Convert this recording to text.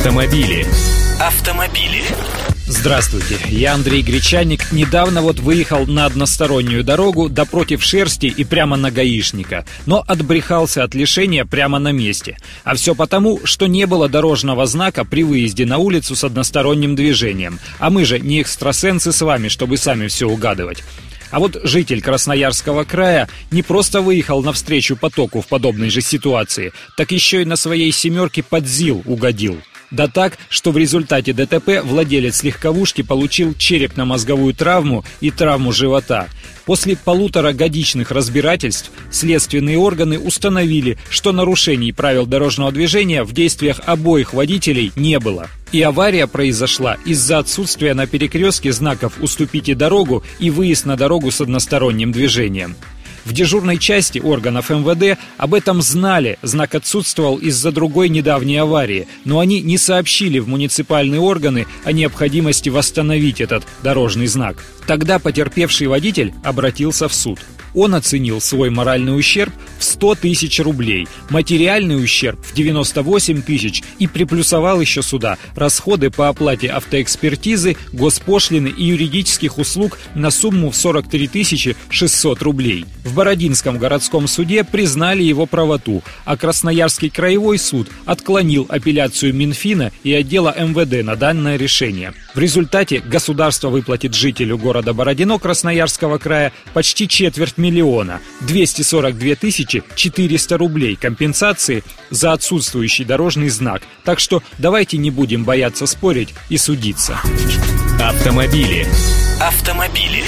Автомобили. Автомобили. Здравствуйте, я Андрей Гречаник. Недавно вот выехал на одностороннюю дорогу, да против шерсти и прямо на гаишника. Но отбрехался от лишения прямо на месте. А все потому, что не было дорожного знака при выезде на улицу с односторонним движением. А мы же не экстрасенсы с вами, чтобы сами все угадывать. А вот житель Красноярского края не просто выехал навстречу потоку в подобной же ситуации, так еще и на своей «семерке» под ЗИЛ угодил. Да так, что в результате ДТП владелец легковушки получил черепно-мозговую травму и травму живота. После полутора годичных разбирательств следственные органы установили, что нарушений правил дорожного движения в действиях обоих водителей не было. И авария произошла из-за отсутствия на перекрестке знаков «Уступите дорогу» и «Выезд на дорогу с односторонним движением». В дежурной части органов МВД об этом знали, знак отсутствовал из-за другой недавней аварии, но они не сообщили в муниципальные органы о необходимости восстановить этот дорожный знак. Тогда потерпевший водитель обратился в суд. Он оценил свой моральный ущерб в 100 тысяч рублей, материальный ущерб в 98 тысяч и приплюсовал еще сюда расходы по оплате автоэкспертизы, госпошлины и юридических услуг на сумму в 43 тысячи 600 рублей. В Бородинском городском суде признали его правоту, а Красноярский краевой суд отклонил апелляцию Минфина и отдела МВД на данное решение. В результате государство выплатит жителю города Бородино Красноярского края почти четверть миллиона, 242 тысячи 400 рублей компенсации за отсутствующий дорожный знак. Так что давайте не будем бояться спорить и судиться. Автомобили. Автомобили.